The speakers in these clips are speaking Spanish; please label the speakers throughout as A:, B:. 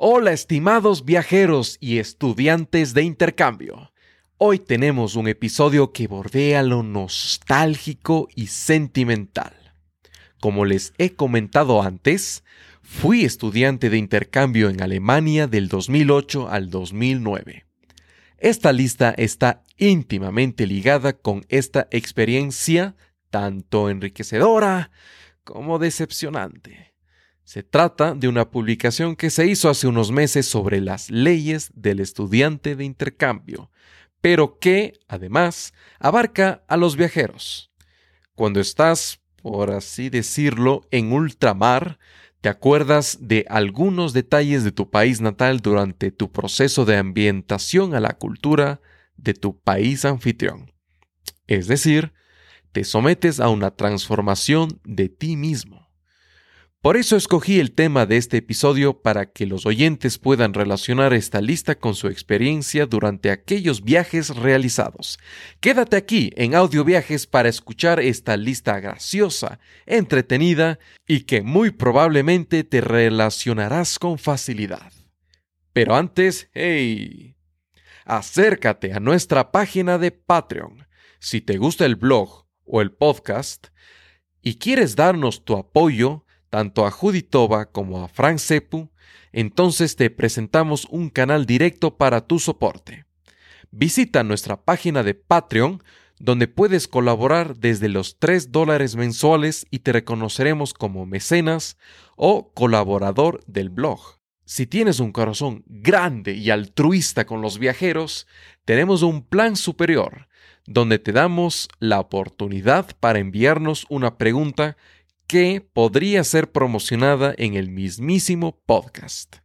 A: Hola estimados viajeros y estudiantes de intercambio. Hoy tenemos un episodio que bordea lo nostálgico y sentimental. Como les he comentado antes, fui estudiante de intercambio en Alemania del 2008 al 2009. Esta lista está íntimamente ligada con esta experiencia tanto enriquecedora como decepcionante. Se trata de una publicación que se hizo hace unos meses sobre las leyes del estudiante de intercambio, pero que, además, abarca a los viajeros. Cuando estás, por así decirlo, en ultramar, te acuerdas de algunos detalles de tu país natal durante tu proceso de ambientación a la cultura de tu país anfitrión. Es decir, te sometes a una transformación de ti mismo. Por eso escogí el tema de este episodio para que los oyentes puedan relacionar esta lista con su experiencia durante aquellos viajes realizados. Quédate aquí en Audio Viajes para escuchar esta lista graciosa, entretenida y que muy probablemente te relacionarás con facilidad. Pero antes, hey, acércate a nuestra página de Patreon. Si te gusta el blog o el podcast y quieres darnos tu apoyo, tanto a Juditova como a Frank Sepu, entonces te presentamos un canal directo para tu soporte. Visita nuestra página de Patreon, donde puedes colaborar desde los 3 dólares mensuales y te reconoceremos como mecenas o colaborador del blog. Si tienes un corazón grande y altruista con los viajeros, tenemos un plan superior, donde te damos la oportunidad para enviarnos una pregunta que podría ser promocionada en el mismísimo podcast.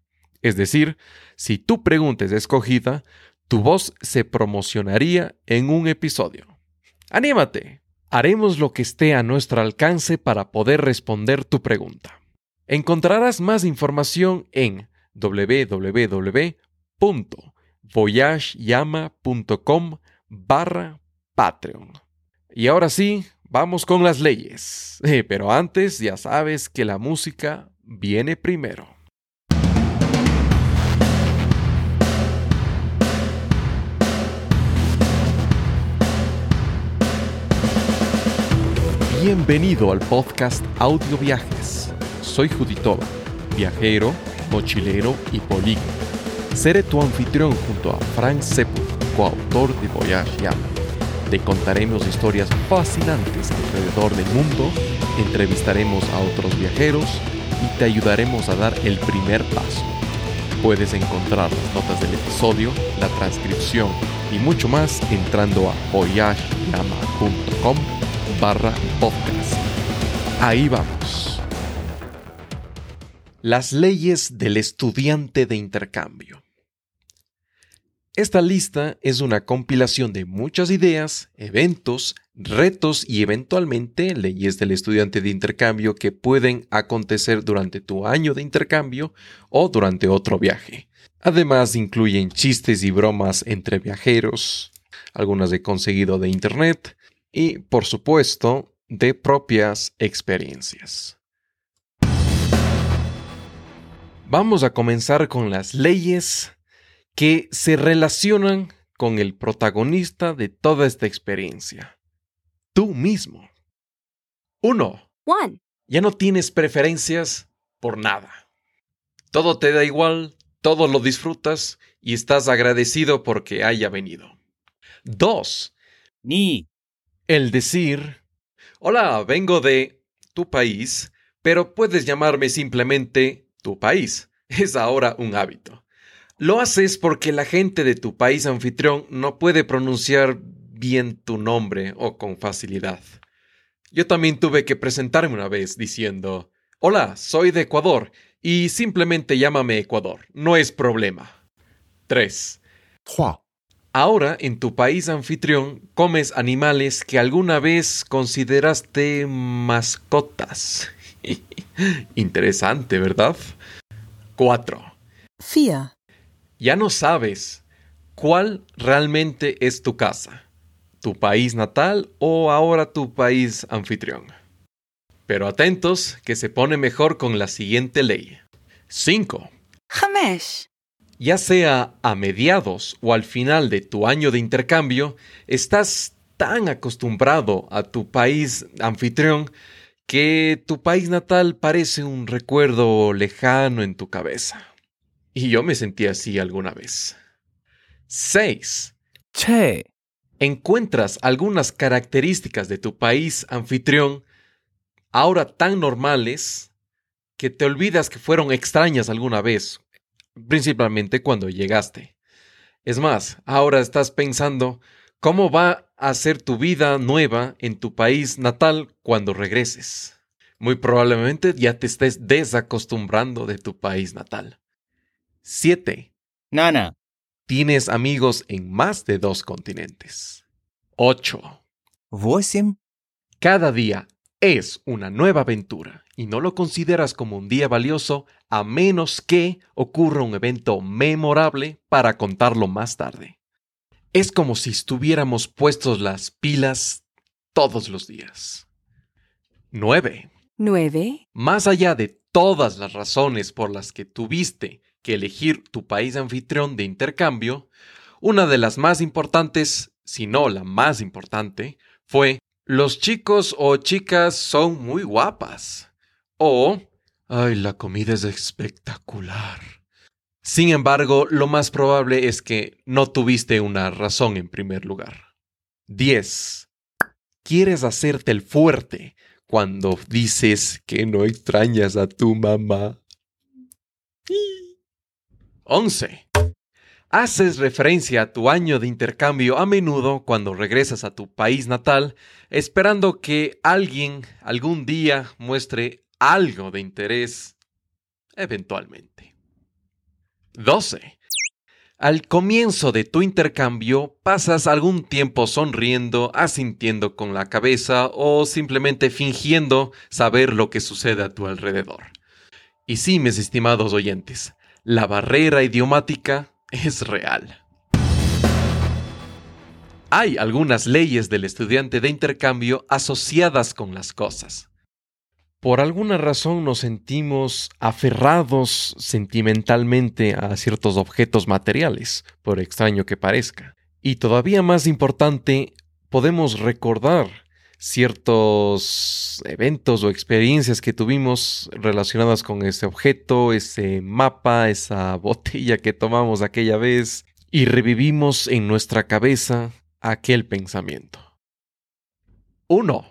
A: Es decir, si tu pregunta es escogida, tu voz se promocionaría en un episodio. ¡Anímate! Haremos lo que esté a nuestro alcance para poder responder tu pregunta. Encontrarás más información en www.voyageyama.com barra Patreon. Y ahora sí, Vamos con las leyes. Eh, pero antes ya sabes que la música viene primero. Bienvenido al podcast Audio Viajes. Soy Juditova, viajero, mochilero y polígono. Seré tu anfitrión junto a Frank Sepu, coautor de Voyage Yama te contaremos historias fascinantes alrededor del mundo, entrevistaremos a otros viajeros y te ayudaremos a dar el primer paso. Puedes encontrar las notas del episodio, la transcripción y mucho más entrando a voyageyama.com barra podcast. Ahí vamos. Las leyes del estudiante de intercambio. Esta lista es una compilación de muchas ideas, eventos, retos y eventualmente leyes del estudiante de intercambio que pueden acontecer durante tu año de intercambio o durante otro viaje. Además incluyen chistes y bromas entre viajeros, algunas de conseguido de internet y, por supuesto, de propias experiencias. Vamos a comenzar con las leyes que se relacionan con el protagonista de toda esta experiencia. Tú mismo. Uno.
B: One.
A: Ya no tienes preferencias por nada. Todo te da igual, todo lo disfrutas y estás agradecido porque haya venido. Dos.
C: Ni.
A: El decir, hola, vengo de tu país, pero puedes llamarme simplemente tu país. Es ahora un hábito. Lo haces porque la gente de tu país anfitrión no puede pronunciar bien tu nombre o con facilidad. Yo también tuve que presentarme una vez diciendo, Hola, soy de Ecuador y simplemente llámame Ecuador, no es problema. 3. Ahora en tu país anfitrión comes animales que alguna vez consideraste mascotas. Interesante, ¿verdad? 4.
B: Fia
A: ya no sabes cuál realmente es tu casa, tu país natal o ahora tu país anfitrión. Pero atentos, que se pone mejor con la siguiente ley. 5. Ya sea a mediados o al final de tu año de intercambio, estás tan acostumbrado a tu país anfitrión que tu país natal parece un recuerdo lejano en tu cabeza. Y yo me sentí así alguna vez. 6.
C: Che.
A: Encuentras algunas características de tu país anfitrión ahora tan normales que te olvidas que fueron extrañas alguna vez, principalmente cuando llegaste. Es más, ahora estás pensando cómo va a ser tu vida nueva en tu país natal cuando regreses. Muy probablemente ya te estés desacostumbrando de tu país natal. 7.
C: Nana.
A: Tienes amigos en más de dos continentes. 8.
C: 8.
A: Cada día es una nueva aventura y no lo consideras como un día valioso a menos que ocurra un evento memorable para contarlo más tarde. Es como si estuviéramos puestos las pilas todos los días. 9.
B: 9.
A: Más allá de todas las razones por las que tuviste que elegir tu país anfitrión de intercambio, una de las más importantes, si no la más importante, fue los chicos o chicas son muy guapas. O, ay, la comida es espectacular. Sin embargo, lo más probable es que no tuviste una razón en primer lugar. 10. Quieres hacerte el fuerte cuando dices que no extrañas a tu mamá. 11. Haces referencia a tu año de intercambio a menudo cuando regresas a tu país natal, esperando que alguien algún día muestre algo de interés eventualmente. 12. Al comienzo de tu intercambio pasas algún tiempo sonriendo, asintiendo con la cabeza o simplemente fingiendo saber lo que sucede a tu alrededor. Y sí, mis estimados oyentes, la barrera idiomática es real. Hay algunas leyes del estudiante de intercambio asociadas con las cosas. Por alguna razón nos sentimos aferrados sentimentalmente a ciertos objetos materiales, por extraño que parezca. Y todavía más importante, podemos recordar ciertos eventos o experiencias que tuvimos relacionadas con ese objeto, ese mapa, esa botella que tomamos aquella vez, y revivimos en nuestra cabeza aquel pensamiento. 1.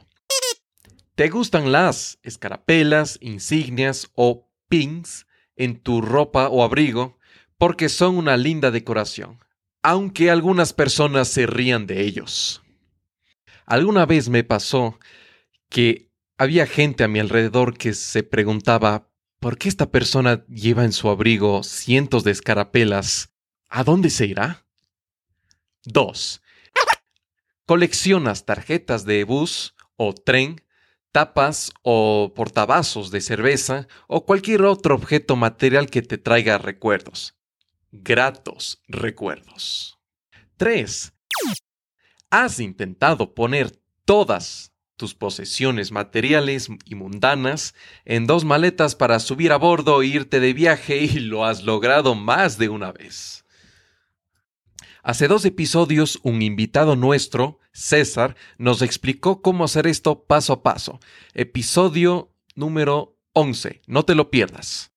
A: ¿Te gustan las escarapelas, insignias o pins en tu ropa o abrigo porque son una linda decoración, aunque algunas personas se rían de ellos? Alguna vez me pasó que había gente a mi alrededor que se preguntaba ¿por qué esta persona lleva en su abrigo cientos de escarapelas? ¿A dónde se irá? 2. Coleccionas tarjetas de bus o tren, tapas o portavasos de cerveza o cualquier otro objeto material que te traiga recuerdos. Gratos recuerdos. 3. Has intentado poner todas tus posesiones materiales y mundanas en dos maletas para subir a bordo e irte de viaje y lo has logrado más de una vez. Hace dos episodios un invitado nuestro, César, nos explicó cómo hacer esto paso a paso. Episodio número 11. No te lo pierdas.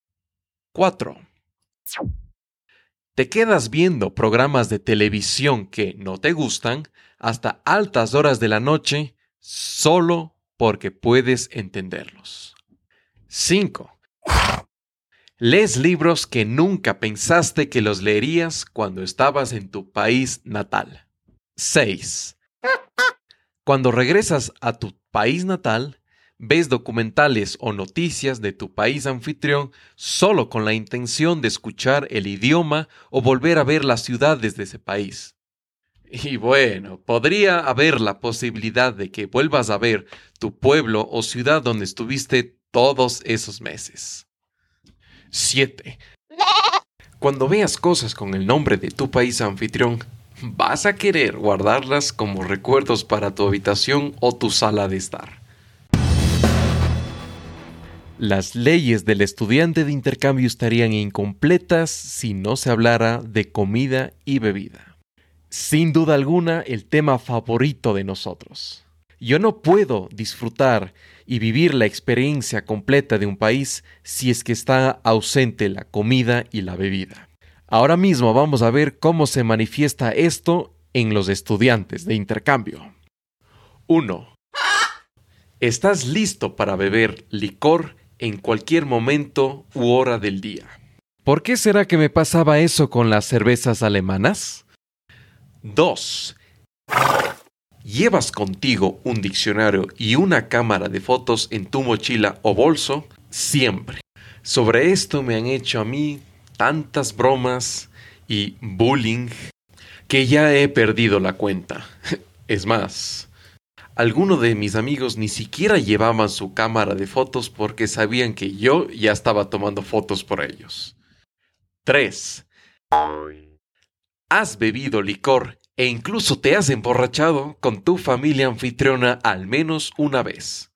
A: 4. Te quedas viendo programas de televisión que no te gustan hasta altas horas de la noche solo porque puedes entenderlos. 5. Lees libros que nunca pensaste que los leerías cuando estabas en tu país natal. 6. Cuando regresas a tu país natal, ves documentales o noticias de tu país anfitrión solo con la intención de escuchar el idioma o volver a ver las ciudades de ese país. Y bueno, podría haber la posibilidad de que vuelvas a ver tu pueblo o ciudad donde estuviste todos esos meses. 7. Cuando veas cosas con el nombre de tu país anfitrión, vas a querer guardarlas como recuerdos para tu habitación o tu sala de estar. Las leyes del estudiante de intercambio estarían incompletas si no se hablara de comida y bebida. Sin duda alguna, el tema favorito de nosotros. Yo no puedo disfrutar y vivir la experiencia completa de un país si es que está ausente la comida y la bebida. Ahora mismo vamos a ver cómo se manifiesta esto en los estudiantes de intercambio. 1. ¿Estás listo para beber licor en cualquier momento u hora del día? ¿Por qué será que me pasaba eso con las cervezas alemanas? 2. ¿Llevas contigo un diccionario y una cámara de fotos en tu mochila o bolso? Siempre. Sobre esto me han hecho a mí tantas bromas y bullying que ya he perdido la cuenta. Es más, algunos de mis amigos ni siquiera llevaban su cámara de fotos porque sabían que yo ya estaba tomando fotos por ellos. 3. Has bebido licor e incluso te has emborrachado con tu familia anfitriona al menos una vez.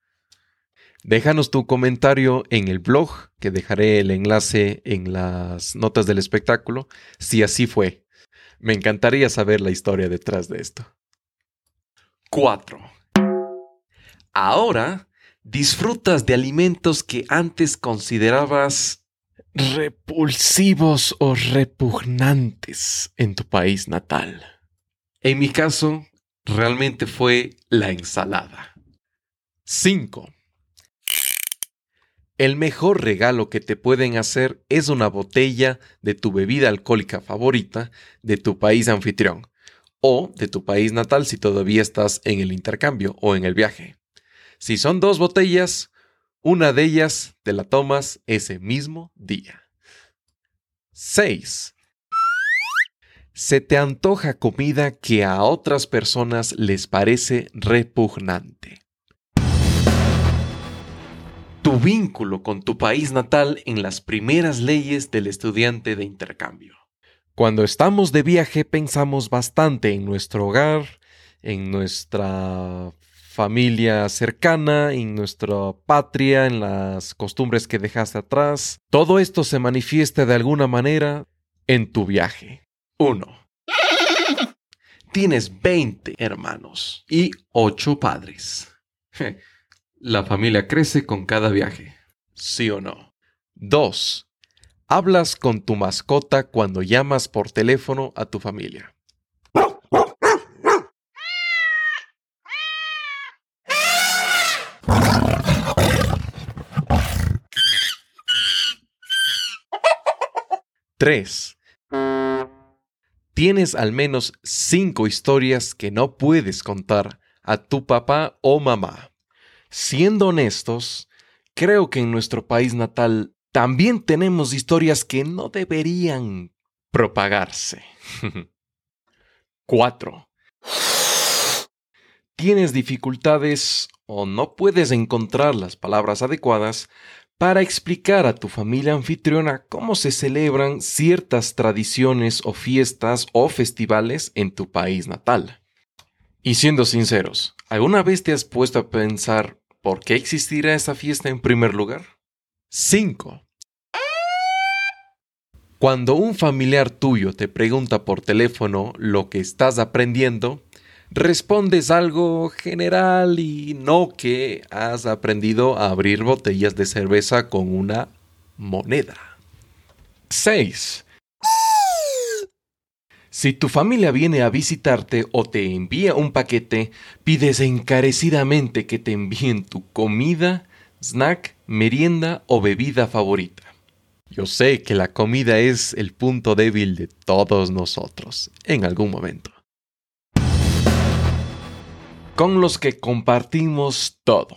A: Déjanos tu comentario en el blog, que dejaré el enlace en las notas del espectáculo, si así fue. Me encantaría saber la historia detrás de esto. 4. Ahora disfrutas de alimentos que antes considerabas repulsivos o repugnantes en tu país natal. En mi caso, realmente fue la ensalada. 5. El mejor regalo que te pueden hacer es una botella de tu bebida alcohólica favorita de tu país anfitrión o de tu país natal si todavía estás en el intercambio o en el viaje. Si son dos botellas, una de ellas te la tomas ese mismo día. 6. Se te antoja comida que a otras personas les parece repugnante tu vínculo con tu país natal en las primeras leyes del estudiante de intercambio. Cuando estamos de viaje pensamos bastante en nuestro hogar, en nuestra familia cercana, en nuestra patria, en las costumbres que dejaste atrás. Todo esto se manifiesta de alguna manera en tu viaje. 1. Tienes 20 hermanos y 8 padres. La familia crece con cada viaje. ¿Sí o no? 2. Hablas con tu mascota cuando llamas por teléfono a tu familia. Tres. Tienes al menos cinco historias que no puedes contar a tu papá o mamá. Siendo honestos, creo que en nuestro país natal también tenemos historias que no deberían propagarse. 4. Tienes dificultades o no puedes encontrar las palabras adecuadas para explicar a tu familia anfitriona cómo se celebran ciertas tradiciones o fiestas o festivales en tu país natal. Y siendo sinceros, ¿alguna vez te has puesto a pensar ¿Por qué existirá esa fiesta en primer lugar? 5. Cuando un familiar tuyo te pregunta por teléfono lo que estás aprendiendo, respondes algo general y no que has aprendido a abrir botellas de cerveza con una moneda. 6. Si tu familia viene a visitarte o te envía un paquete, pides encarecidamente que te envíen tu comida, snack, merienda o bebida favorita. Yo sé que la comida es el punto débil de todos nosotros, en algún momento. Con los que compartimos todo.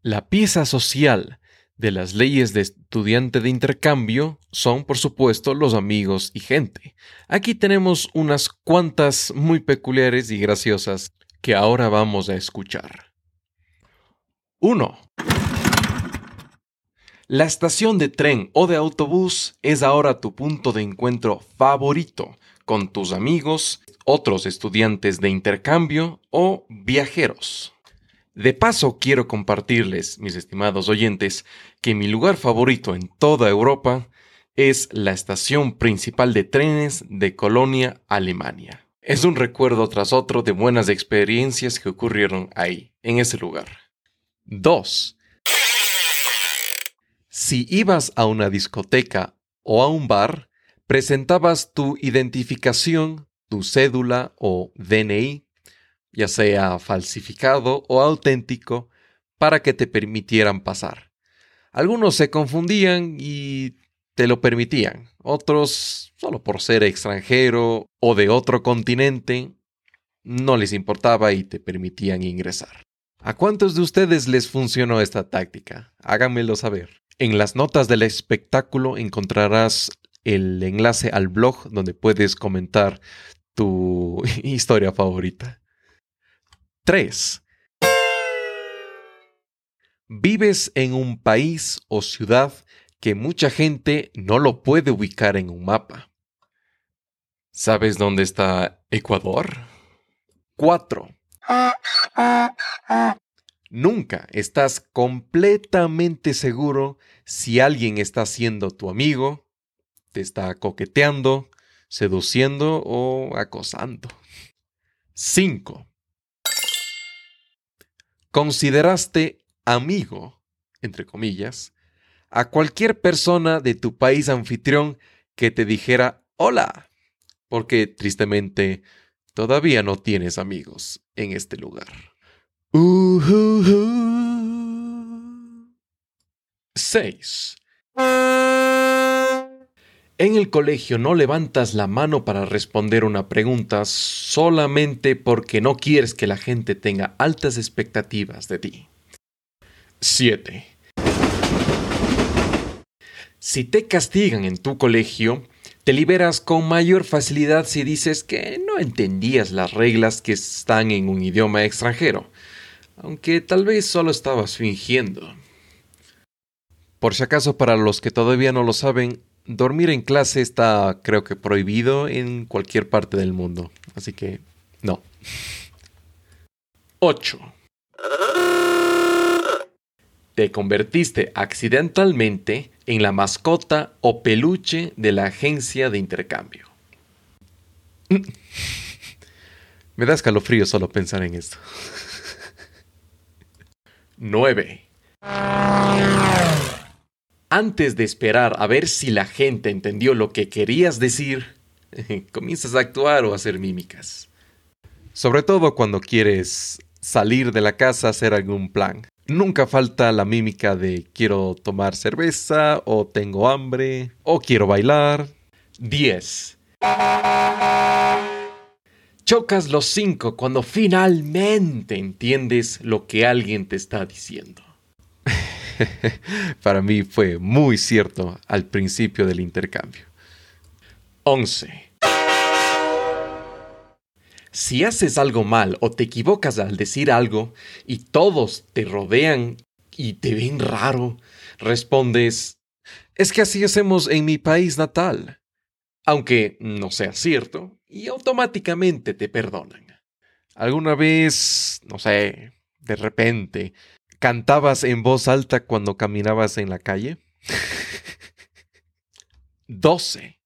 A: La pieza social de las leyes de estudiante de intercambio son, por supuesto, los amigos y gente. Aquí tenemos unas cuantas muy peculiares y graciosas que ahora vamos a escuchar. 1. La estación de tren o de autobús es ahora tu punto de encuentro favorito con tus amigos, otros estudiantes de intercambio o viajeros. De paso, quiero compartirles, mis estimados oyentes, que mi lugar favorito en toda Europa es la estación principal de trenes de Colonia, Alemania. Es un recuerdo tras otro de buenas experiencias que ocurrieron ahí, en ese lugar. 2. Si ibas a una discoteca o a un bar, presentabas tu identificación, tu cédula o DNI ya sea falsificado o auténtico, para que te permitieran pasar. Algunos se confundían y te lo permitían, otros, solo por ser extranjero o de otro continente, no les importaba y te permitían ingresar. ¿A cuántos de ustedes les funcionó esta táctica? Háganmelo saber. En las notas del espectáculo encontrarás el enlace al blog donde puedes comentar tu historia favorita. 3. Vives en un país o ciudad que mucha gente no lo puede ubicar en un mapa. ¿Sabes dónde está Ecuador? 4. Nunca estás completamente seguro si alguien está siendo tu amigo, está coqueteando, seduciendo o acosando. 5 consideraste amigo, entre comillas, a cualquier persona de tu país anfitrión que te dijera hola, porque tristemente todavía no tienes amigos en este lugar. 6. En el colegio no levantas la mano para responder una pregunta solamente porque no quieres que la gente tenga altas expectativas de ti. 7. Si te castigan en tu colegio, te liberas con mayor facilidad si dices que no entendías las reglas que están en un idioma extranjero, aunque tal vez solo estabas fingiendo. Por si acaso, para los que todavía no lo saben, dormir en clase está, creo que, prohibido en cualquier parte del mundo. Así que, no. 8. Te convertiste accidentalmente en la mascota o peluche de la agencia de intercambio. Me da escalofrío solo pensar en esto. 9 antes de esperar a ver si la gente entendió lo que querías decir, comienzas a actuar o a hacer mímicas. Sobre todo cuando quieres salir de la casa a hacer algún plan. Nunca falta la mímica de quiero tomar cerveza o tengo hambre o quiero bailar. 10. Chocas los cinco cuando finalmente entiendes lo que alguien te está diciendo. Para mí fue muy cierto al principio del intercambio. 11. Si haces algo mal o te equivocas al decir algo y todos te rodean y te ven raro, respondes, es que así hacemos en mi país natal, aunque no sea cierto, y automáticamente te perdonan. ¿Alguna vez, no sé, de repente, ¿Cantabas en voz alta cuando caminabas en la calle? 12.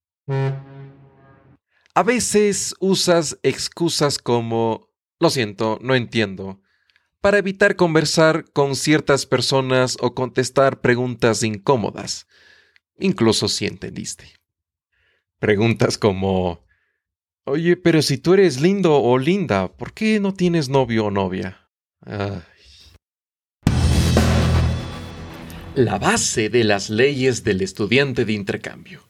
A: A veces usas excusas como lo siento, no entiendo, para evitar conversar con ciertas personas o contestar preguntas incómodas, incluso si entendiste. Preguntas como Oye, pero si tú eres lindo o linda, ¿por qué no tienes novio o novia? La base de las leyes del estudiante de intercambio,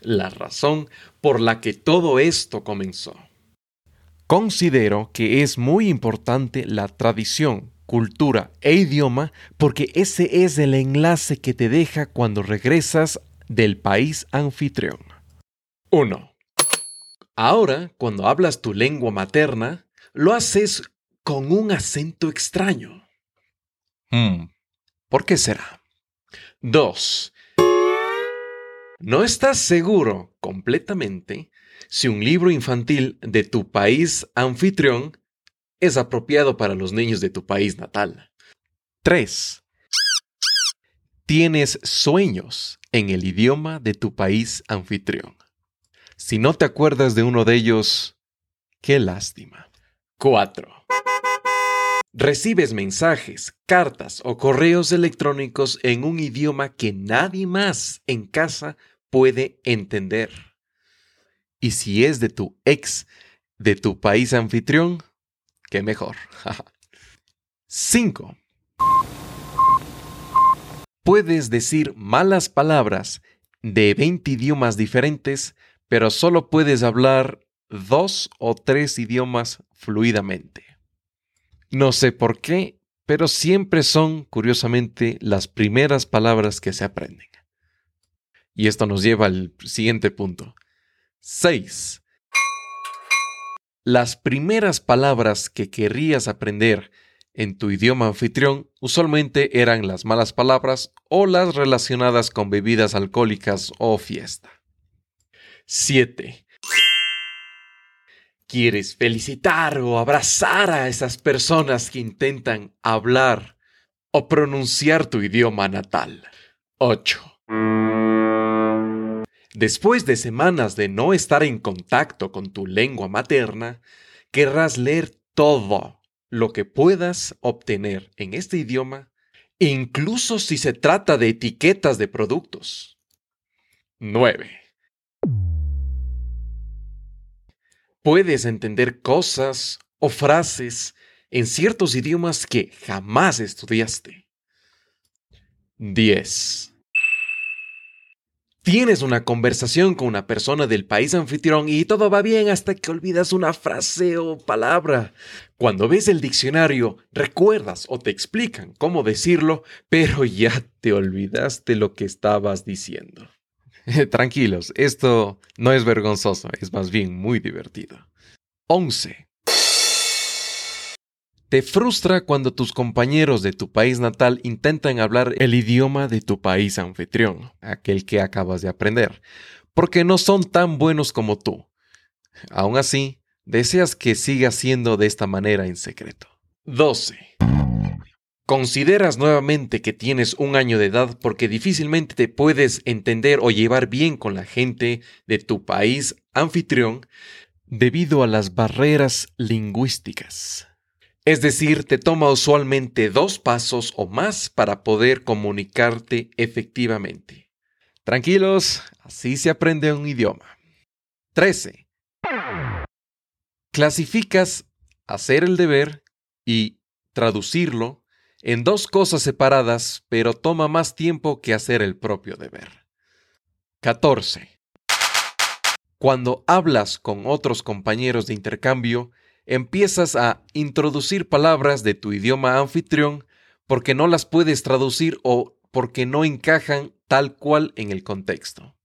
A: la razón por la que todo esto comenzó. Considero que es muy importante la tradición, cultura e idioma porque ese es el enlace que te deja cuando regresas del país anfitrión. 1. Ahora, cuando hablas tu lengua materna, lo haces con un acento extraño. Hmm, ¿Por qué será? 2. No estás seguro completamente si un libro infantil de tu país anfitrión es apropiado para los niños de tu país natal. 3. Tienes sueños en el idioma de tu país anfitrión. Si no te acuerdas de uno de ellos, qué lástima. 4. Recibes mensajes, cartas o correos electrónicos en un idioma que nadie más en casa puede entender. Y si es de tu ex, de tu país anfitrión, qué mejor. 5. Puedes decir malas palabras de 20 idiomas diferentes, pero solo puedes hablar dos o tres idiomas fluidamente. No sé por qué, pero siempre son, curiosamente, las primeras palabras que se aprenden. Y esto nos lleva al siguiente punto. 6. Las primeras palabras que querrías aprender en tu idioma anfitrión usualmente eran las malas palabras o las relacionadas con bebidas alcohólicas o fiesta. 7 quieres felicitar o abrazar a esas personas que intentan hablar o pronunciar tu idioma natal. 8. Después de semanas de no estar en contacto con tu lengua materna, querrás leer todo lo que puedas obtener en este idioma, incluso si se trata de etiquetas de productos. 9. Puedes entender cosas o frases en ciertos idiomas que jamás estudiaste. 10. Tienes una conversación con una persona del país anfitrión y todo va bien hasta que olvidas una frase o palabra. Cuando ves el diccionario, recuerdas o te explican cómo decirlo, pero ya te olvidaste lo que estabas diciendo. Tranquilos, esto no es vergonzoso, es más bien muy divertido. 11. Te frustra cuando tus compañeros de tu país natal intentan hablar el idioma de tu país anfitrión, aquel que acabas de aprender, porque no son tan buenos como tú. Aún así, deseas que siga siendo de esta manera en secreto. 12. Consideras nuevamente que tienes un año de edad porque difícilmente te puedes entender o llevar bien con la gente de tu país anfitrión debido a las barreras lingüísticas. Es decir, te toma usualmente dos pasos o más para poder comunicarte efectivamente. Tranquilos, así se aprende un idioma. 13. Clasificas hacer el deber y traducirlo en dos cosas separadas, pero toma más tiempo que hacer el propio deber. 14. Cuando hablas con otros compañeros de intercambio, empiezas a introducir palabras de tu idioma anfitrión porque no las puedes traducir o porque no encajan tal cual en el contexto.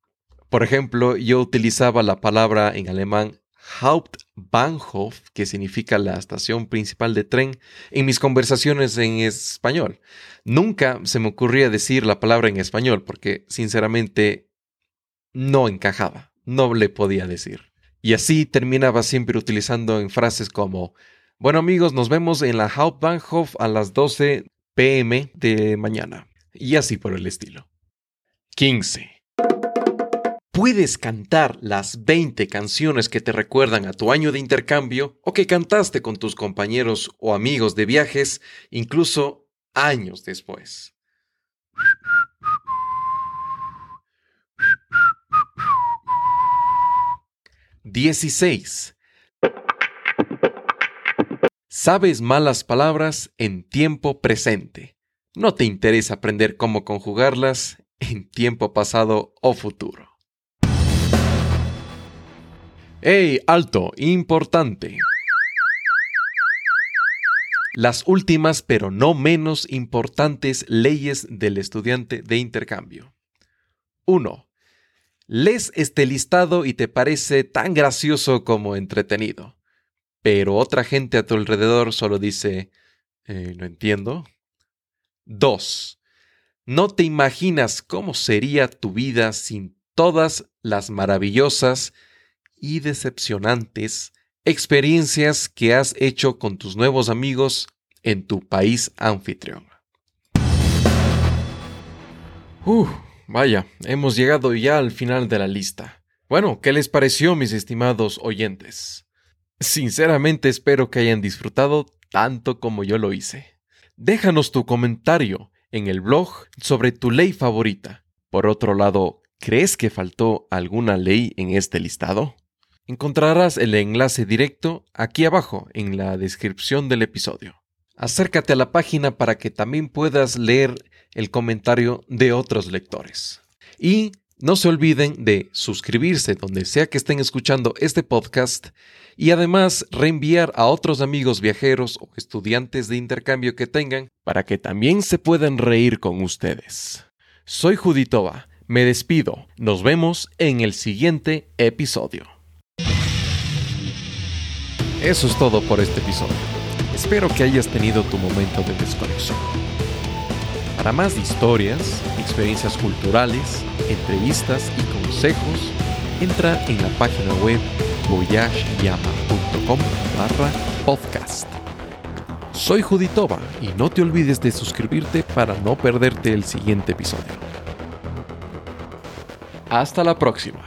A: Por ejemplo, yo utilizaba la palabra en alemán Hauptbahnhof, que significa la estación principal de tren, en mis conversaciones en español. Nunca se me ocurría decir la palabra en español porque, sinceramente, no encajaba, no le podía decir. Y así terminaba siempre utilizando en frases como, bueno amigos, nos vemos en la Hauptbahnhof a las 12 pm de mañana. Y así por el estilo. 15. Puedes cantar las 20 canciones que te recuerdan a tu año de intercambio o que cantaste con tus compañeros o amigos de viajes incluso años después. Dieciséis. Sabes malas palabras en tiempo presente. No te interesa aprender cómo conjugarlas en tiempo pasado o futuro. ¡Ey, alto! Importante. Las últimas, pero no menos importantes leyes del estudiante de intercambio. 1. Lees este listado y te parece tan gracioso como entretenido, pero otra gente a tu alrededor solo dice, eh, no entiendo. 2. No te imaginas cómo sería tu vida sin todas las maravillosas y decepcionantes experiencias que has hecho con tus nuevos amigos en tu país anfitrión. Vaya, hemos llegado ya al final de la lista. Bueno, ¿qué les pareció, mis estimados oyentes? Sinceramente espero que hayan disfrutado tanto como yo lo hice. Déjanos tu comentario en el blog sobre tu ley favorita. Por otro lado, ¿crees que faltó alguna ley en este listado? Encontrarás el enlace directo aquí abajo en la descripción del episodio. Acércate a la página para que también puedas leer el comentario de otros lectores. Y no se olviden de suscribirse donde sea que estén escuchando este podcast y además reenviar a otros amigos viajeros o estudiantes de intercambio que tengan para que también se puedan reír con ustedes. Soy Juditova, me despido, nos vemos en el siguiente episodio. Eso es todo por este episodio. Espero que hayas tenido tu momento de desconexión. Para más historias, experiencias culturales, entrevistas y consejos, entra en la página web voyageyama.com barra podcast. Soy Juditova y no te olvides de suscribirte para no perderte el siguiente episodio. Hasta la próxima.